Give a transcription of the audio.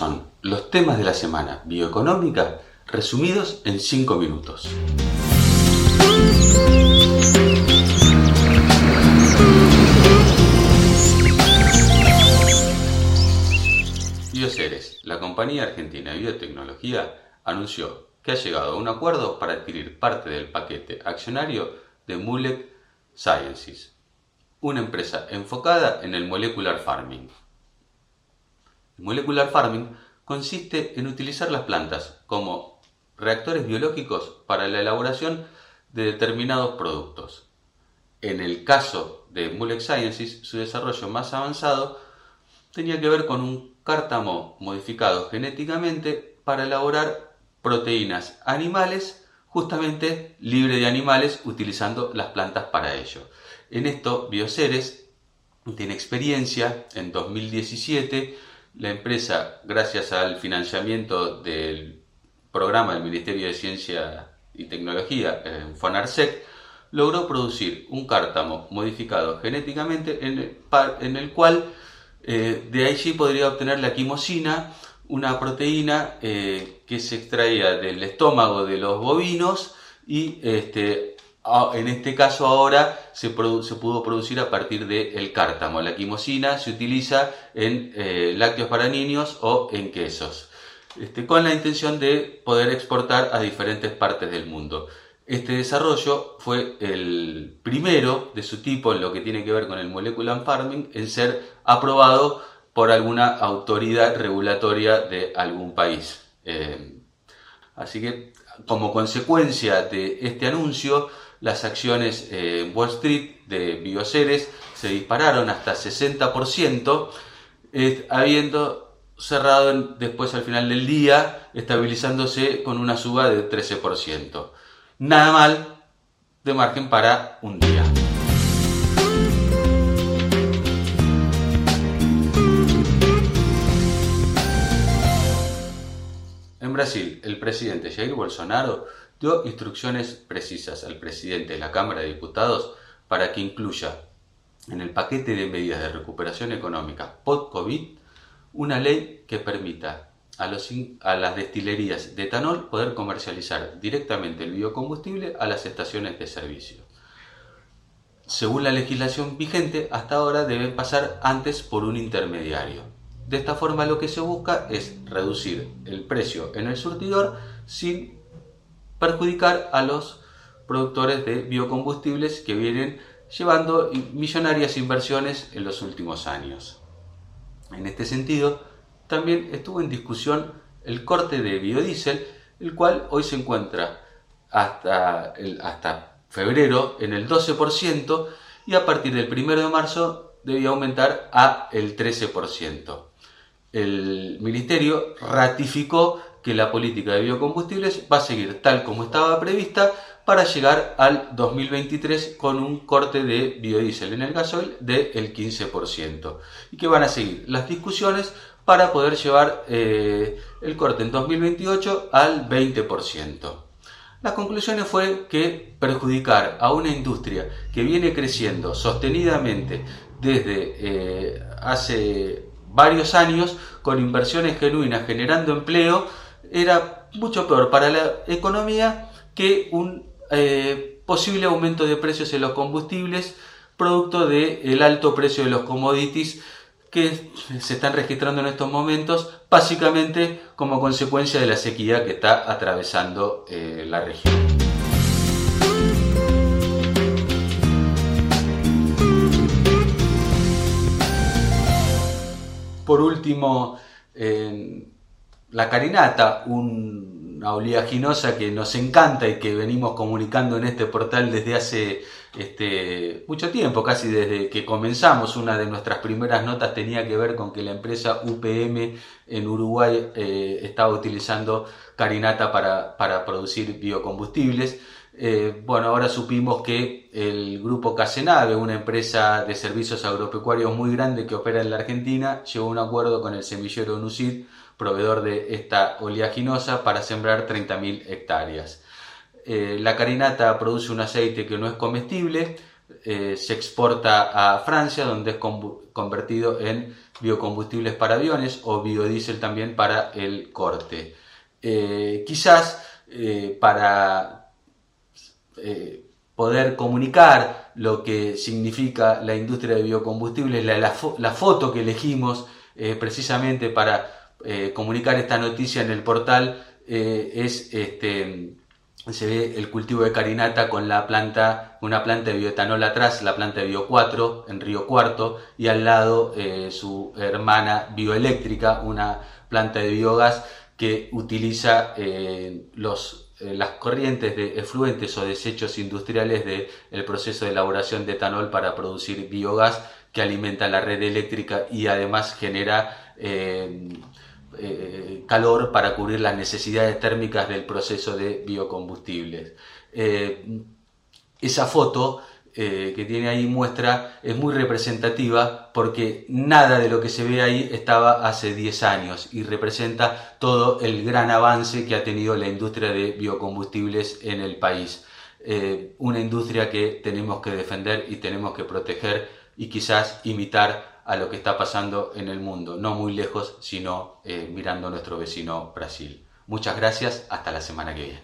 son los temas de la semana bioeconómica resumidos en 5 minutos. Bioceres, la compañía argentina de biotecnología, anunció que ha llegado a un acuerdo para adquirir parte del paquete accionario de Mulek Sciences, una empresa enfocada en el molecular farming. Molecular farming consiste en utilizar las plantas como reactores biológicos para la elaboración de determinados productos. En el caso de Mulek Sciences, su desarrollo más avanzado tenía que ver con un cártamo modificado genéticamente para elaborar proteínas animales justamente libre de animales utilizando las plantas para ello. En esto Bioceres tiene experiencia. En 2017 la empresa, gracias al financiamiento del programa del Ministerio de Ciencia y Tecnología, en FONARSEC, logró producir un cártamo modificado genéticamente en el, cual eh, de allí podría obtener la quimosina, una proteína eh, que se extraía del estómago de los bovinos y este, en este caso ahora se, pudo producir a partir del cártamo. La quimosina se utiliza en eh, lácteos para niños o en quesos, este, con la intención de poder exportar a diferentes partes del mundo. Este desarrollo fue el primero de su tipo en lo que tiene que ver con el molecular farming en ser aprobado por alguna autoridad regulatoria de algún país. Eh, así que como consecuencia de este anuncio, las acciones eh, en Wall Street de Bioceres se dispararon hasta 60%, habiendo cerrado después al final del día, estabilizándose con una suba de 13%. Nada mal de margen para un día. En Brasil, el presidente Jair Bolsonaro dio instrucciones precisas al presidente de la Cámara de Diputados para que incluya en el paquete de medidas de recuperación económica post-COVID una ley que permita a, a, las destilerías de etanol poder comercializar directamente el biocombustible a las estaciones de servicio. Según la legislación vigente, hasta ahora debe pasar antes por un intermediario. De esta forma lo que se busca es reducir el precio en el surtidor sin perjudicar a los productores de biocombustibles que vienen llevando millonarias inversiones en los últimos años. En este sentido, también estuvo en discusión el corte de biodiesel, el cual hoy se encuentra hasta, hasta febrero en el 12% y a partir del 1 de marzo debía aumentar a el 13% el Ministerio ratificó que la política de biocombustibles va a seguir tal como estaba prevista para llegar al 2023 con un corte de biodiesel en el gasoil del 15% y que van a seguir las discusiones para poder llevar eh, el corte en 2028 al 20%. Las conclusiones fue que perjudicar a una industria que viene creciendo sostenidamente desde eh, hace varios años con inversiones genuinas generando empleo, era mucho peor para la economía que un eh, posible aumento de precios en los combustibles, producto del alto precio de los commodities que se están registrando en estos momentos, básicamente como consecuencia de la sequía que está atravesando eh, la región. por último, la carinata, una oleaginosa que nos encanta y que venimos comunicando en este portal desde hace este, mucho tiempo, casi desde que comenzamos. Una de nuestras primeras notas tenía que ver con que la empresa UPM en Uruguay eh, estaba utilizando carinata para, producir biocombustibles. Eh, bueno, ahora supimos que el grupo Casenave, una empresa de servicios agropecuarios muy grande que opera en la Argentina, llegó a un acuerdo con el semillero Nucid, proveedor de esta oleaginosa, para sembrar 30.000 hectáreas. Eh, la carinata produce un aceite que no es comestible, eh, se exporta a Francia, donde es convertido en biocombustibles para aviones o biodiesel también para el corte. Eh, quizás para poder comunicar lo que significa la industria de biocombustibles, la, foto que elegimos precisamente para comunicar esta noticia en el portal es este, se ve el cultivo de carinata con la planta, una planta de bioetanol atrás, la planta de Bio 4 en Río Cuarto, y al lado eh, su hermana bioeléctrica, una planta de biogás que utiliza eh, los, eh, las corrientes de efluentes o desechos industriales del proceso de elaboración de etanol para producir biogás que alimenta la red eléctrica y además genera eh, calor para cubrir las necesidades térmicas del proceso de biocombustibles. Eh, esa foto eh, que tiene ahí muestra es muy representativa porque nada de lo que se ve ahí estaba hace 10 años y representa todo el gran avance que ha tenido la industria de biocombustibles en el país. una industria que tenemos que defender y tenemos que proteger y quizás imitar a lo que está pasando en el mundo, no muy lejos, sino eh, mirando nuestro vecino Brasil. Muchas gracias, hasta la semana que viene.